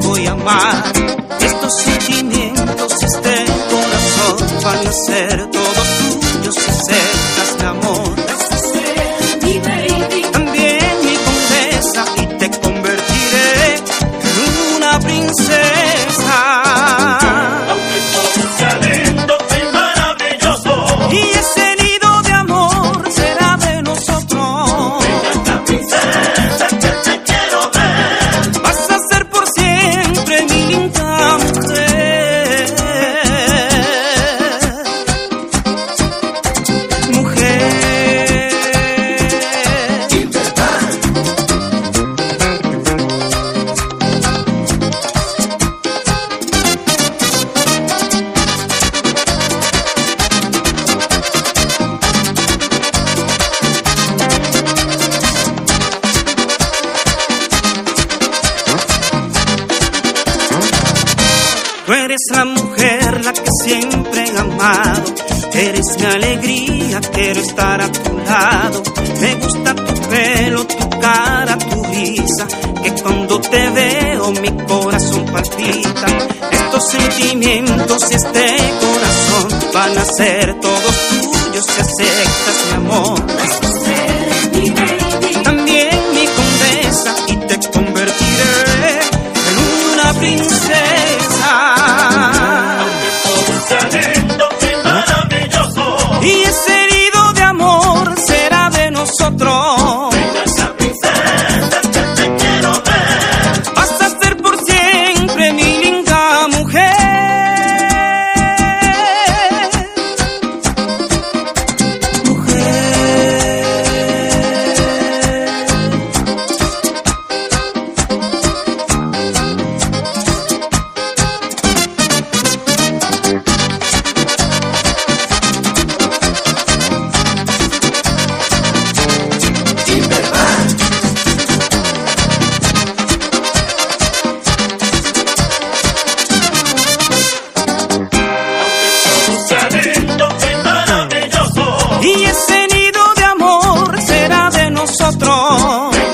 不一样吧 eres la mujer, la que siempre he amado. Eres mi alegría, quiero estar a tu lado. Me gusta tu pelo, tu cara, tu risa, que cuando te veo mi corazón palpita. Estos sentimientos y este corazón van a ser todos tuyos si aceptas mi amor. Oh.